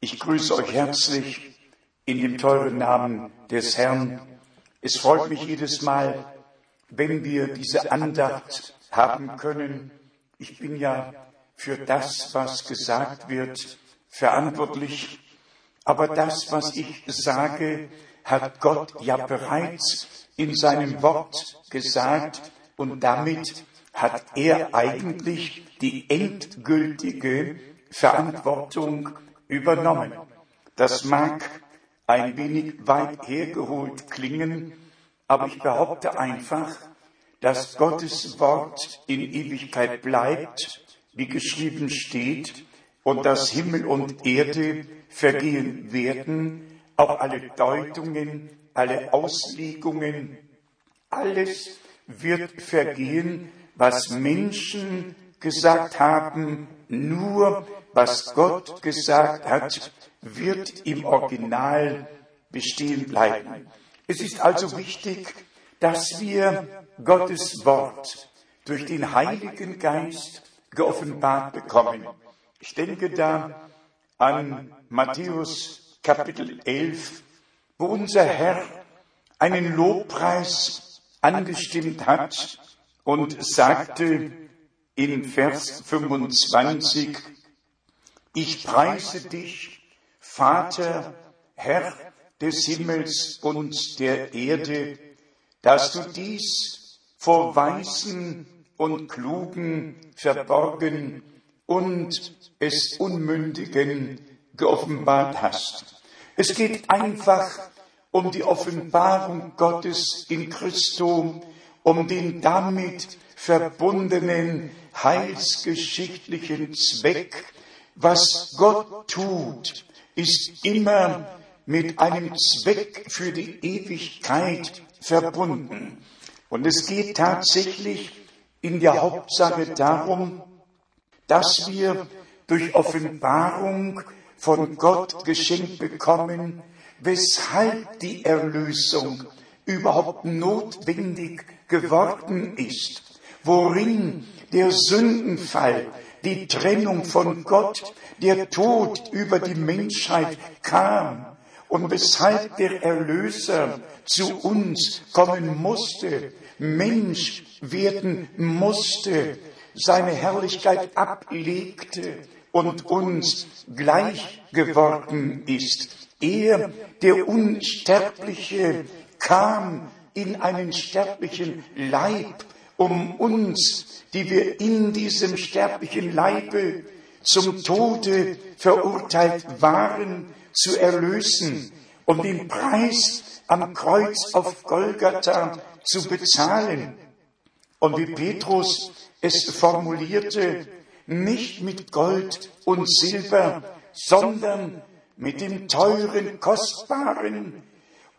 ich grüße euch herzlich in dem teuren Namen des Herrn. Es freut mich jedes Mal, wenn wir diese Andacht haben können. Ich bin ja für das, was gesagt wird, verantwortlich. Aber das, was ich sage, hat Gott ja bereits in seinem Wort gesagt und damit hat er eigentlich die endgültige Verantwortung übernommen. Das mag ein wenig weit hergeholt klingen, aber ich behaupte einfach, dass Gottes Wort in Ewigkeit bleibt, wie geschrieben steht, und dass Himmel und Erde vergehen werden, auch alle Deutungen, alle Auslegungen, alles wird vergehen, was Menschen gesagt haben, nur was Gott gesagt hat, wird im Original bestehen bleiben. Es ist also wichtig, dass wir Gottes Wort durch den Heiligen Geist geoffenbart bekommen. Ich denke da an Matthäus Kapitel 11, wo unser Herr einen Lobpreis angestimmt hat und sagte in Vers 25, ich preise dich, Vater, Herr des Himmels und der Erde, dass du dies vor Weisen und Klugen verborgen und es Unmündigen geoffenbart hast. Es geht einfach um die Offenbarung Gottes in Christo, um den damit verbundenen heilsgeschichtlichen Zweck. Was Gott tut, ist immer mit einem Zweck für die Ewigkeit verbunden. Und es geht tatsächlich in der Hauptsache darum, dass wir durch Offenbarung von Gott geschenkt bekommen, weshalb die Erlösung überhaupt notwendig geworden ist, worin der Sündenfall, die Trennung von Gott, der Tod über die Menschheit kam und weshalb der Erlöser zu uns kommen musste, Mensch werden musste, seine Herrlichkeit ablegte und uns gleich geworden ist. Er, der Unsterbliche, kam in einen sterblichen Leib, um uns, die wir in diesem sterblichen Leibe zum Tode verurteilt waren, zu erlösen und den Preis am Kreuz auf Golgatha zu bezahlen. Und wie Petrus es formulierte, nicht mit Gold und Silber, sondern mit dem teuren, kostbaren,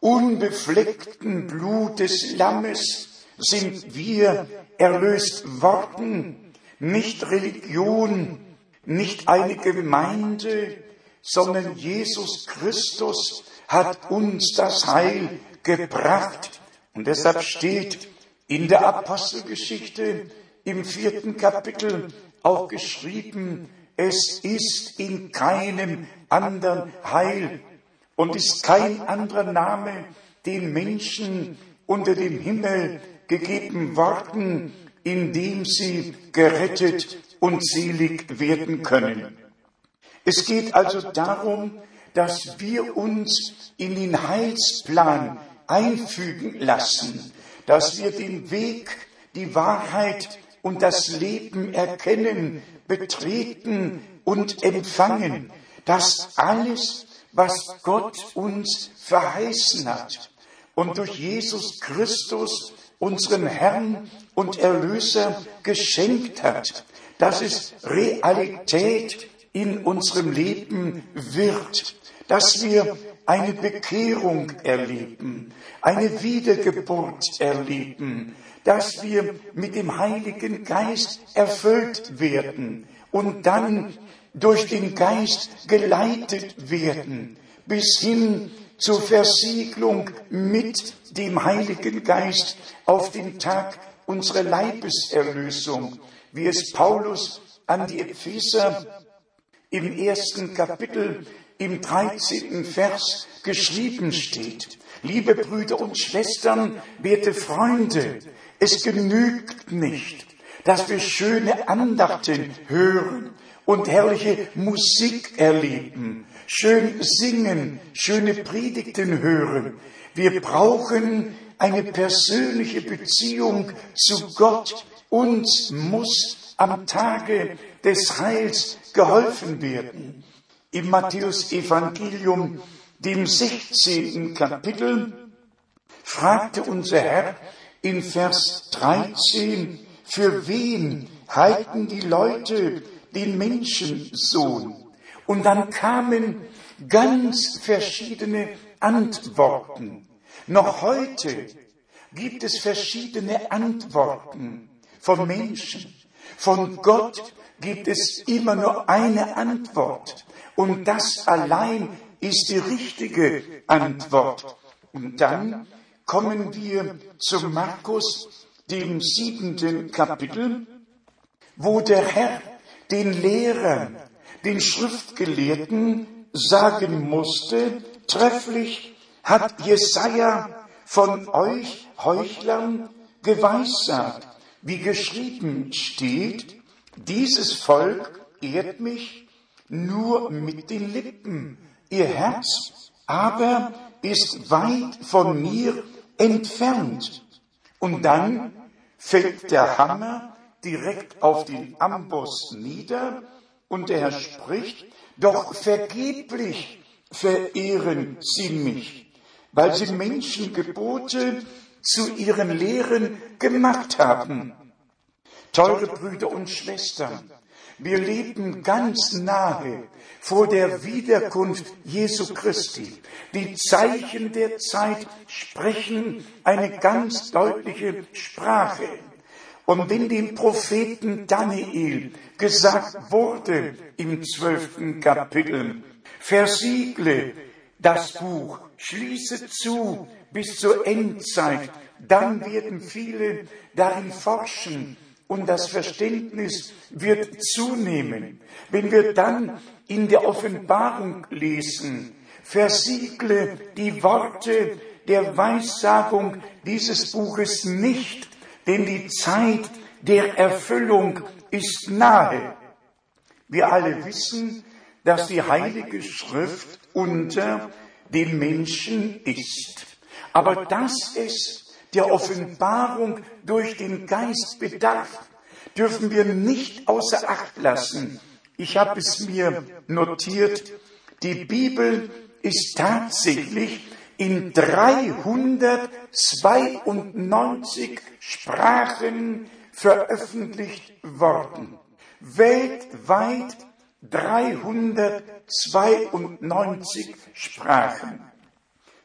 unbefleckten Blut des Lammes sind wir erlöst worden. Nicht Religion, nicht eine Gemeinde, sondern Jesus Christus hat uns das Heil gebracht. Und deshalb steht in der Apostelgeschichte im vierten Kapitel auch geschrieben, es ist in keinem anderen Heil und ist kein anderer Name den Menschen unter dem Himmel gegeben worden, in dem sie gerettet und selig werden können. Es geht also darum, dass wir uns in den Heilsplan einfügen lassen, dass wir den Weg, die Wahrheit und das Leben erkennen, betreten und empfangen, dass alles, was Gott uns verheißen hat und durch Jesus Christus, unseren Herrn und Erlöser, geschenkt hat, dass es Realität in unserem Leben wird, dass wir eine Bekehrung erleben, eine Wiedergeburt erleben, dass wir mit dem Heiligen Geist erfüllt werden und dann durch den Geist geleitet werden bis hin zur Versiegelung mit dem Heiligen Geist auf den Tag unserer Leibeserlösung, wie es Paulus an die Epheser im ersten Kapitel im 13. Vers geschrieben steht. Liebe Brüder und Schwestern, werte Freunde, es genügt nicht, dass wir schöne Andachten hören und herrliche Musik erleben, schön singen, schöne Predigten hören. Wir brauchen eine persönliche Beziehung zu Gott. Uns muss am Tage des Heils geholfen werden. Im Matthäus Evangelium, dem 16. Kapitel, fragte unser Herr in Vers 13, für wen halten die Leute den Menschensohn? Und dann kamen ganz verschiedene Antworten. Noch heute gibt es verschiedene Antworten von Menschen. Von Gott gibt es immer nur eine Antwort. Und das allein ist die richtige Antwort. Und dann kommen wir zu Markus, dem siebenten Kapitel, wo der Herr den Lehrern, den Schriftgelehrten sagen musste, trefflich hat Jesaja von euch Heuchlern geweissagt, wie geschrieben steht, dieses Volk ehrt mich nur mit den Lippen, ihr Herz aber ist weit von mir entfernt. Und dann fällt der Hammer direkt auf den Amboss nieder und er spricht, doch vergeblich verehren sie mich, weil sie Menschengebote zu ihren Lehren gemacht haben. Teure Brüder und Schwestern, wir leben ganz nahe vor der Wiederkunft Jesu Christi. Die Zeichen der Zeit sprechen eine ganz deutliche Sprache. Und wenn dem Propheten Daniel gesagt wurde im zwölften Kapitel, versiegle das Buch, schließe zu bis zur Endzeit, dann werden viele darin forschen und das Verständnis wird zunehmen. Wenn wir dann in der Offenbarung lesen, versiegle die Worte der Weissagung dieses Buches nicht, denn die Zeit der Erfüllung ist nahe. Wir alle wissen, dass die Heilige Schrift unter den Menschen ist. Aber dass es der Offenbarung durch den Geist bedarf, dürfen wir nicht außer Acht lassen. Ich habe es mir notiert, die Bibel ist tatsächlich in 392 Sprachen veröffentlicht worden. Weltweit 392 Sprachen.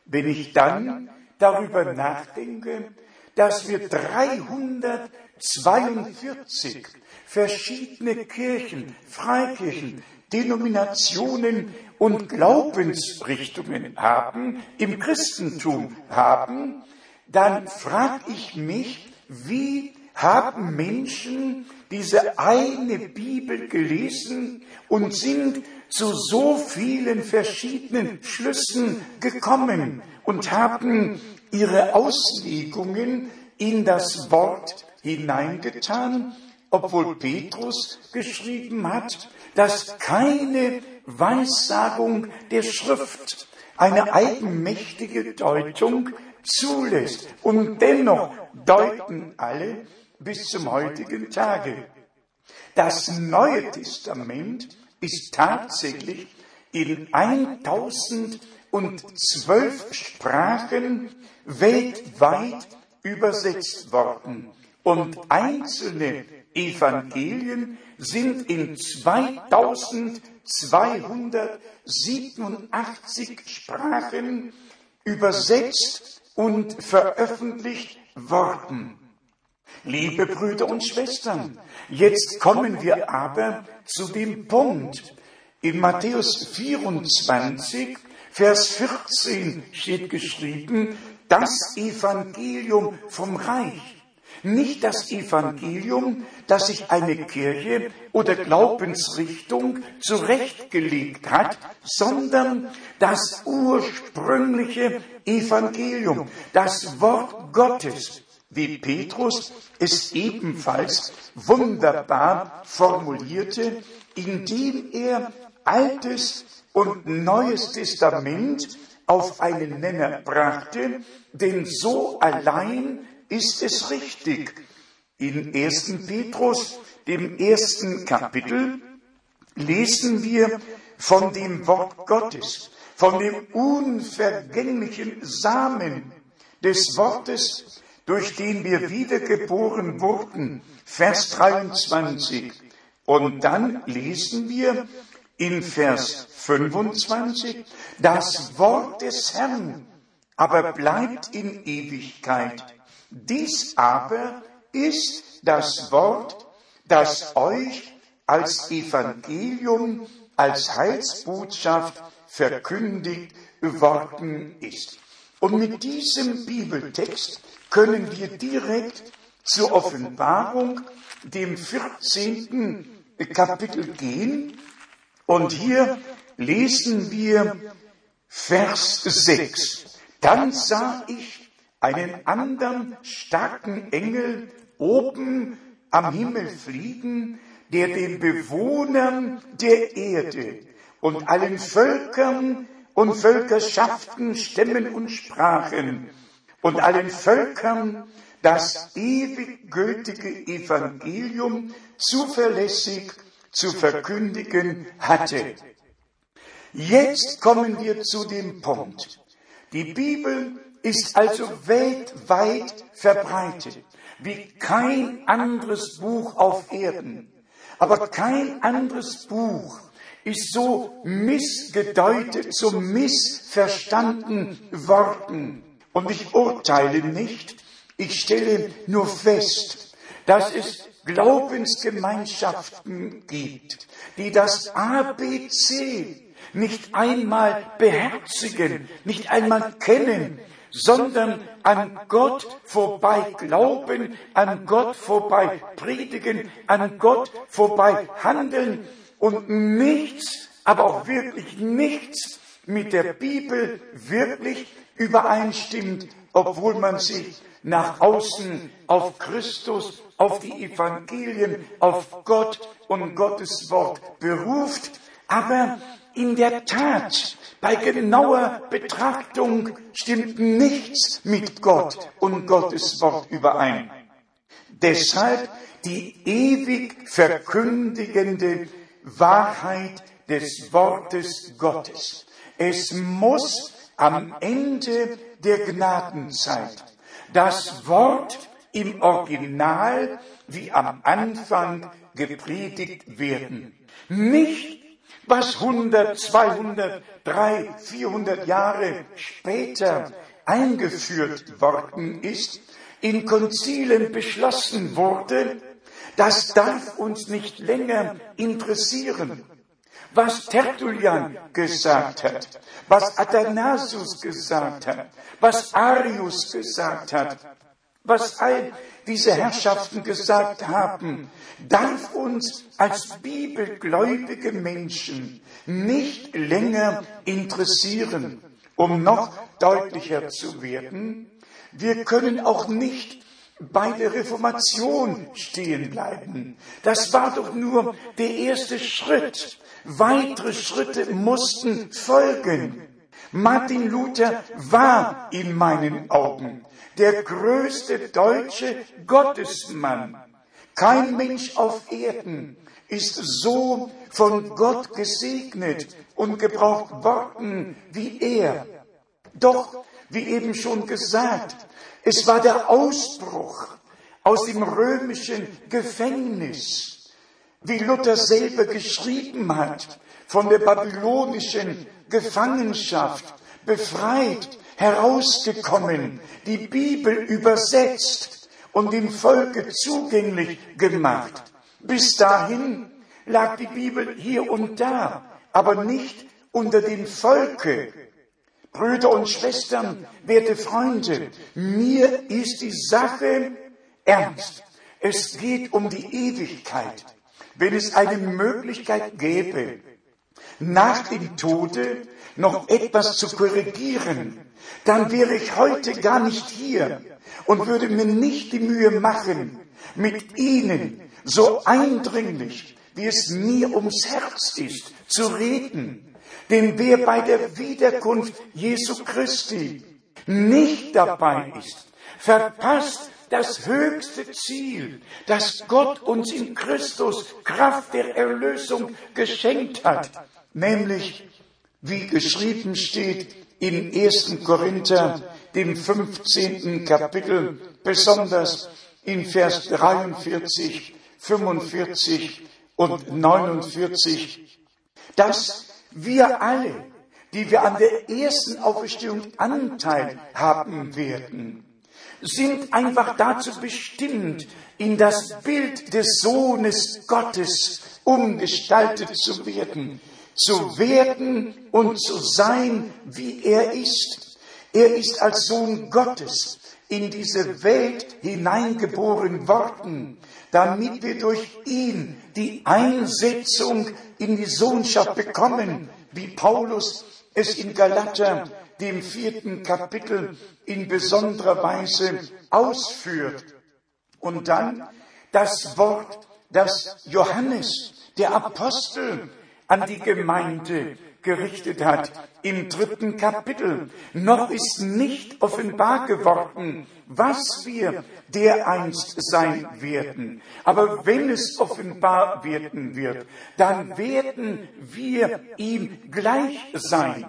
Wenn ich dann darüber nachdenke, dass wir 342 verschiedene Kirchen, Freikirchen, Denominationen und Glaubensrichtungen haben, im Christentum haben, dann frage ich mich, wie haben Menschen diese eine Bibel gelesen und sind zu so vielen verschiedenen Schlüssen gekommen und haben ihre Auslegungen in das Wort hineingetan, obwohl Petrus geschrieben hat, dass keine Weissagung der Schrift eine eigenmächtige Deutung zulässt. Und dennoch deuten alle bis zum heutigen Tage. Das Neue Testament ist tatsächlich in 1012 Sprachen weltweit übersetzt worden und einzelne Evangelien sind in 2000 287 Sprachen übersetzt und veröffentlicht worden. Liebe Brüder und Schwestern, jetzt kommen wir aber zu dem Punkt. In Matthäus 24, Vers 14 steht geschrieben, das Evangelium vom Reich. Nicht das Evangelium, das sich eine Kirche oder Glaubensrichtung zurechtgelegt hat, sondern das ursprüngliche Evangelium, das Wort Gottes, wie Petrus es ebenfalls wunderbar formulierte, indem er Altes und Neues Testament auf einen Nenner brachte, denn so allein ist es richtig. In 1. Petrus, dem ersten Kapitel, lesen wir von dem Wort Gottes, von dem unvergänglichen Samen des Wortes, durch den wir wiedergeboren wurden. Vers 23. Und dann lesen wir in Vers 25, das Wort des Herrn aber bleibt in Ewigkeit. Dies aber ist das Wort, das euch als Evangelium, als Heilsbotschaft verkündigt worden ist. Und mit diesem Bibeltext können wir direkt zur Offenbarung, dem 14. Kapitel gehen. Und hier lesen wir Vers 6. Dann sah ich einen anderen starken Engel oben am Himmel fliegen, der den Bewohnern der Erde und allen Völkern und Völkerschaften, Stämmen und Sprachen und allen Völkern das ewig gültige Evangelium zuverlässig zu verkündigen hatte. Jetzt kommen wir zu dem Punkt. Die Bibel ist also weltweit verbreitet, wie kein anderes Buch auf Erden. Aber kein anderes Buch ist so missgedeutet, so missverstanden worden. Und ich urteile nicht, ich stelle nur fest, dass es Glaubensgemeinschaften gibt, die das ABC nicht einmal beherzigen, nicht einmal kennen, sondern an Gott vorbei glauben, an Gott vorbei predigen, an Gott vorbei handeln und nichts, aber auch wirklich nichts mit der Bibel wirklich übereinstimmt, obwohl man sich nach außen auf Christus, auf die Evangelien, auf Gott und Gottes Wort beruft, aber in der Tat, bei genauer Betrachtung stimmt nichts mit Gott und Gottes Wort überein. Deshalb die ewig verkündigende Wahrheit des Wortes Gottes. Es muss am Ende der Gnadenzeit das Wort im Original wie am Anfang gepredigt werden. Nicht was 100, 200, 300, 400 Jahre später eingeführt worden ist, in Konzilen beschlossen wurde, das darf uns nicht länger interessieren. Was Tertullian gesagt hat, was Athanasius gesagt hat, was Arius gesagt hat, was all diese Herrschaften gesagt haben, darf uns als bibelgläubige Menschen nicht länger interessieren. Um noch deutlicher zu werden, wir können auch nicht bei der Reformation stehen bleiben. Das war doch nur der erste Schritt. Weitere Schritte mussten folgen. Martin Luther war in meinen Augen der größte deutsche Gottesmann. Kein Mensch auf Erden ist so von Gott gesegnet und gebraucht worden wie er. Doch, wie eben schon gesagt, es war der Ausbruch aus dem römischen Gefängnis. wie Luther selber geschrieben hat, von der babylonischen Gefangenschaft befreit, herausgekommen, die Bibel übersetzt und dem Volke zugänglich gemacht. Bis dahin lag die Bibel hier und da, aber nicht unter dem Volke. Brüder und Schwestern, werte Freunde, mir ist die Sache ernst. Es geht um die Ewigkeit. Wenn es eine Möglichkeit gäbe, nach dem Tode noch etwas zu korrigieren, dann wäre ich heute gar nicht hier und würde mir nicht die Mühe machen, mit Ihnen so eindringlich, wie es mir ums Herz ist, zu reden. Denn wer bei der Wiederkunft Jesu Christi nicht dabei ist, verpasst das höchste Ziel, das Gott uns in Christus Kraft der Erlösung geschenkt hat, nämlich, wie geschrieben steht in 1. Korinther, dem 15. Kapitel, besonders in Vers 43, 45 und 49, dass wir alle, die wir an der ersten Auferstehung Anteil haben werden, sind einfach dazu bestimmt, in das Bild des Sohnes Gottes umgestaltet zu werden, zu werden und zu sein, wie er ist. Er ist als Sohn Gottes in diese Welt hineingeboren worden, damit wir durch ihn die Einsetzung in die Sohnschaft bekommen, wie Paulus es in Galater, dem vierten Kapitel, in besonderer Weise ausführt. Und dann das Wort, das Johannes, der Apostel, an die Gemeinde gerichtet hat im dritten Kapitel. Noch ist nicht offenbar geworden, was wir dereinst sein werden. Aber wenn es offenbar werden wird, dann werden wir ihm gleich sein.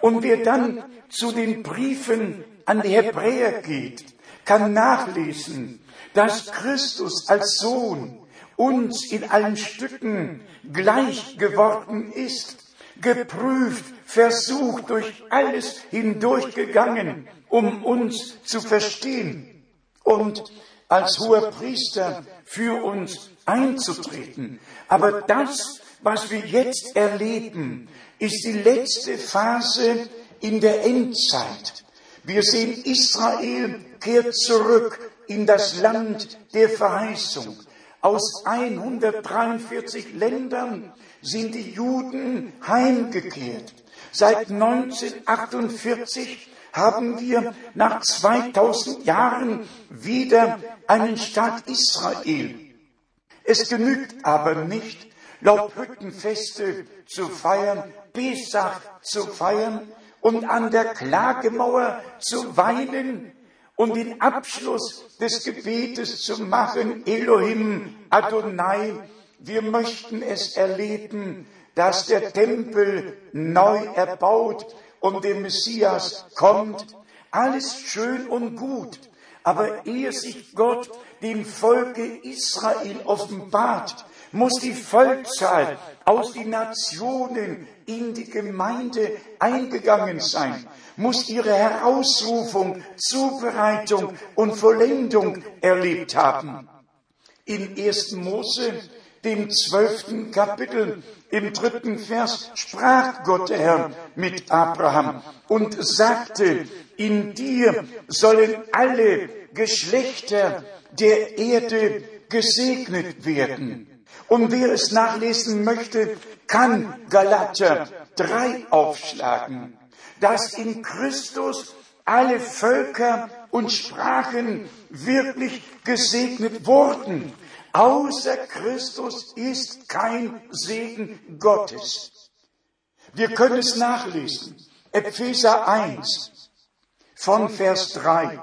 Und wer dann zu den Briefen an die Hebräer geht, kann nachlesen, dass Christus als Sohn uns in allen Stücken gleich geworden ist, geprüft, versucht, durch alles hindurchgegangen, um uns zu verstehen und als hoher Priester für uns einzutreten. Aber das, was wir jetzt erleben, ist die letzte Phase in der Endzeit. Wir sehen, Israel kehrt zurück in das Land der Verheißung. Aus 143 Ländern sind die Juden heimgekehrt. Seit 1948 haben wir nach 2000 Jahren wieder einen Staat Israel. Es genügt aber nicht, Laubhüttenfeste zu feiern, Pesach zu feiern und an der Klagemauer zu weinen, und den Abschluss des Gebetes zu machen, Elohim Adonai, wir möchten es erleben, dass der Tempel neu erbaut und der Messias kommt. Alles schön und gut. Aber ehe sich Gott dem Volke Israel offenbart, muss die Vollzahl aus den Nationen in die Gemeinde eingegangen sein, muss ihre Herausrufung, Zubereitung und Vollendung erlebt haben. In 1. Mose, dem zwölften Kapitel, im dritten Vers, sprach Gott der Herr mit Abraham und sagte, in dir sollen alle Geschlechter der Erde gesegnet werden. Und wer es nachlesen möchte, kann Galater 3 aufschlagen, dass in Christus alle Völker und Sprachen wirklich gesegnet wurden. Außer Christus ist kein Segen Gottes. Wir können es nachlesen. Epheser 1 von Vers 3.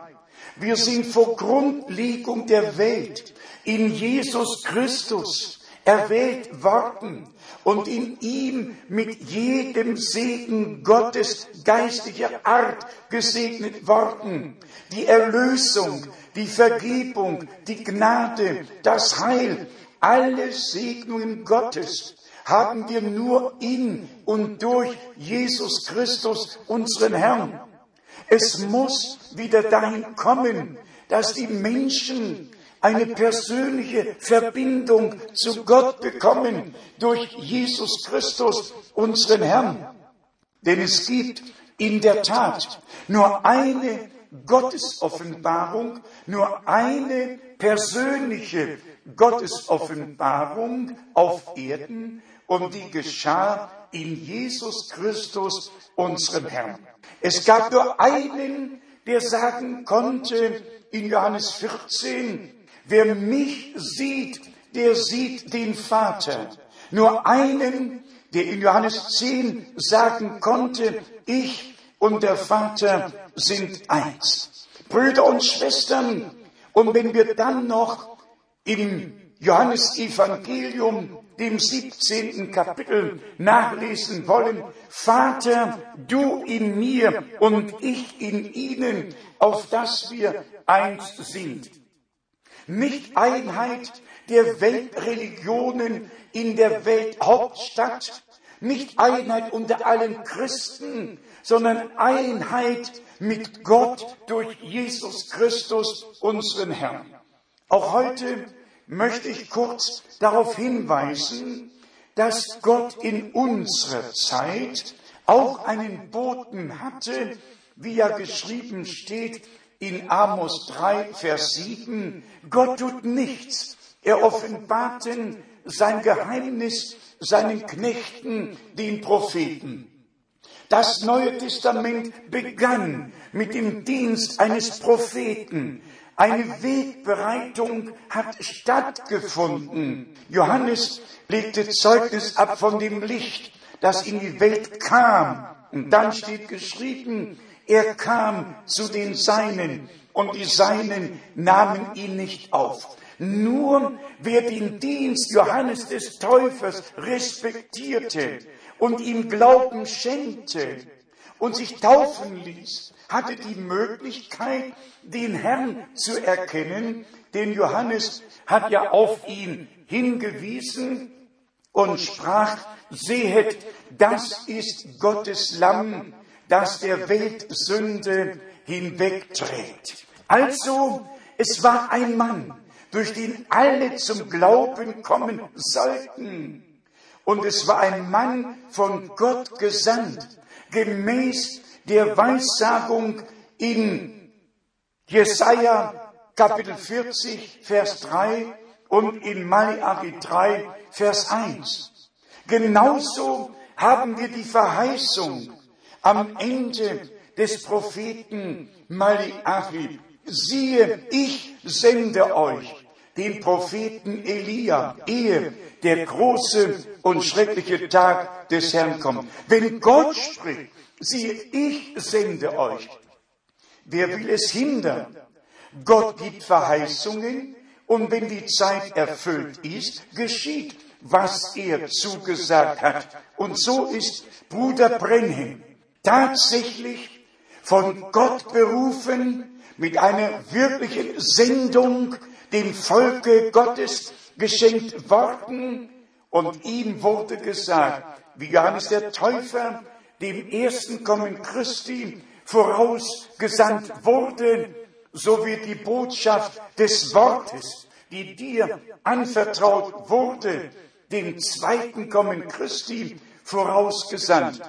Wir sind vor Grundlegung der Welt in Jesus Christus erwählt worden und in ihm mit jedem Segen Gottes geistlicher Art gesegnet worden. Die Erlösung, die Vergebung, die Gnade, das Heil alle Segnungen Gottes haben wir nur in und durch Jesus Christus, unseren Herrn. Es muss wieder dahin kommen, dass die Menschen eine persönliche Verbindung zu Gott bekommen durch Jesus Christus, unseren Herrn. Denn es gibt in der Tat nur eine Gottesoffenbarung, nur eine persönliche Gottesoffenbarung auf Erden und die geschah in Jesus Christus, unserem Herrn. Es gab nur einen, der sagen konnte in Johannes 14, wer mich sieht, der sieht den Vater. Nur einen, der in Johannes 10 sagen konnte, ich und der Vater sind eins. Brüder und Schwestern, und wenn wir dann noch im Johannes Evangelium, dem 17. Kapitel, nachlesen wollen, Vater, du in mir und ich in ihnen, auf dass wir eins sind. Nicht Einheit der Weltreligionen in der Welthauptstadt, nicht Einheit unter allen Christen, sondern Einheit mit Gott durch Jesus Christus, unseren Herrn. Auch heute möchte ich kurz darauf hinweisen, dass Gott in unserer Zeit auch einen Boten hatte, wie ja geschrieben steht in Amos 3, Vers 7. Gott tut nichts. Er offenbarte sein Geheimnis seinen Knechten, den Propheten. Das Neue Testament begann mit dem Dienst eines Propheten. Eine Wegbereitung hat stattgefunden. Johannes legte Zeugnis ab von dem Licht, das in die Welt kam. Und dann steht geschrieben, er kam zu den Seinen und die Seinen nahmen ihn nicht auf. Nur wer den Dienst Johannes des Täufers respektierte und ihm Glauben schenkte und sich taufen ließ, hatte die Möglichkeit, den Herrn zu erkennen, denn Johannes hat ja auf ihn hingewiesen und sprach, sehet, das ist Gottes Lamm, das der Welt Sünde hinwegträgt. Also, es war ein Mann, durch den alle zum Glauben kommen sollten. Und es war ein Mann von Gott gesandt, gemäß der Weissagung in Jesaja Kapitel 40, Vers 3 und in Malachi 3, Vers 1. Genauso haben wir die Verheißung am Ende des Propheten Malachi siehe, ich sende euch den Propheten Elia, ehe der große und schreckliche Tag des Herrn kommt. Wenn Gott spricht, siehe, ich sende euch. Wer will es hindern? Gott gibt Verheißungen und wenn die Zeit erfüllt ist, geschieht, was er zugesagt hat. Und so ist Bruder Brenhem tatsächlich von Gott berufen, mit einer wirklichen Sendung dem Volke Gottes geschenkt worden und ihm wurde gesagt, wie Johannes der Täufer dem ersten Kommen Christi vorausgesandt wurde, so wird die Botschaft des Wortes, die dir anvertraut wurde, dem zweiten Kommen Christi vorausgesandt.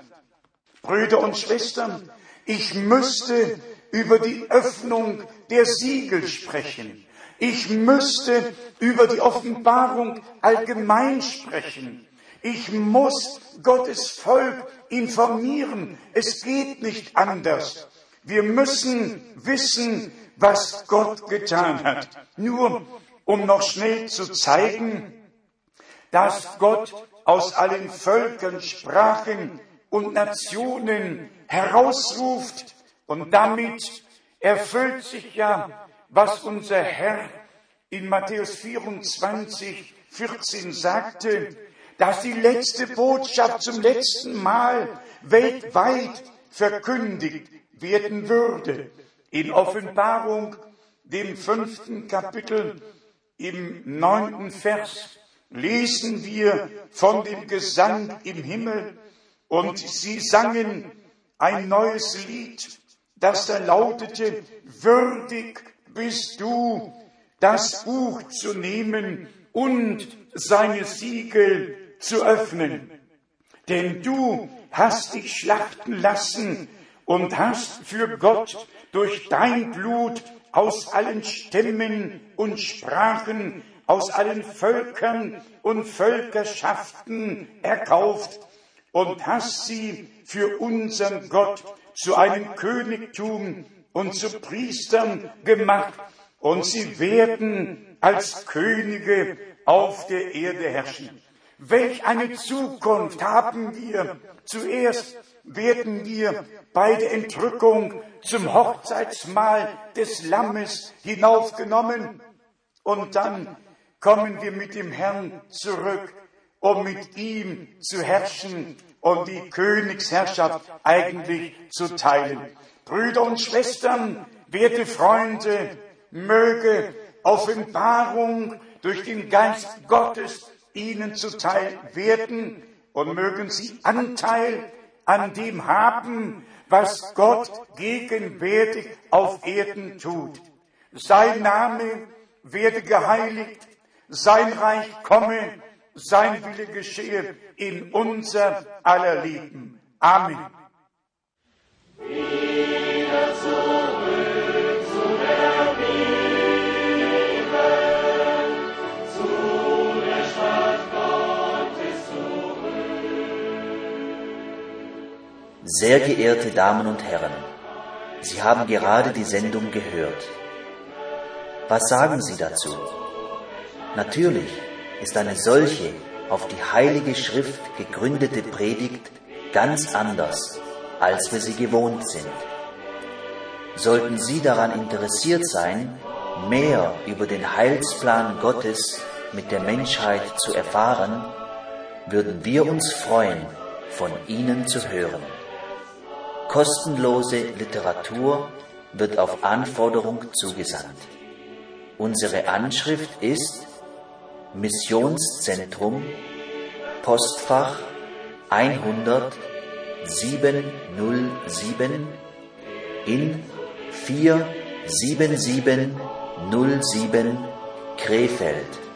Brüder und Schwestern, ich müsste über die Öffnung der Siegel sprechen. Ich müsste über die Offenbarung allgemein sprechen. Ich muss Gottes Volk informieren. Es geht nicht anders. Wir müssen wissen, was Gott getan hat. Nur um noch schnell zu zeigen, dass Gott aus allen Völkern, Sprachen und Nationen herausruft, und damit erfüllt sich ja, was unser Herr in Matthäus 24, 14 sagte, dass die letzte Botschaft zum letzten Mal weltweit verkündigt werden würde. In Offenbarung, dem fünften Kapitel, im neunten Vers, lesen wir von dem Gesang im Himmel und sie sangen ein neues Lied, das da lautete, würdig bist du, das Buch zu nehmen und seine Siegel zu öffnen. Denn du hast dich schlachten lassen und hast für Gott durch dein Blut aus allen Stämmen und Sprachen, aus allen Völkern und Völkerschaften erkauft und hast sie für unseren Gott zu einem Königtum und zu Priestern gemacht und sie werden als Könige auf der Erde herrschen. Welch eine Zukunft haben wir. Zuerst werden wir bei der Entrückung zum Hochzeitsmahl des Lammes hinaufgenommen und dann kommen wir mit dem Herrn zurück, um mit ihm zu herrschen und die Königsherrschaft eigentlich zu teilen. Brüder und Schwestern, werte Freunde, möge Offenbarung durch den Geist Gottes ihnen zuteil werden und mögen sie Anteil an dem haben, was Gott gegenwärtig auf Erden tut. Sein Name werde geheiligt, sein Reich komme, sein Wille geschehe in unser aller Leben. Amen. Sehr geehrte Damen und Herren, Sie haben gerade die Sendung gehört. Was sagen Sie dazu? Natürlich ist eine solche auf die Heilige Schrift gegründete Predigt ganz anders, als wir sie gewohnt sind. Sollten Sie daran interessiert sein, mehr über den Heilsplan Gottes mit der Menschheit zu erfahren, würden wir uns freuen, von Ihnen zu hören. Kostenlose Literatur wird auf Anforderung zugesandt. Unsere Anschrift ist Missionszentrum Postfach 100 707 in 47707 Krefeld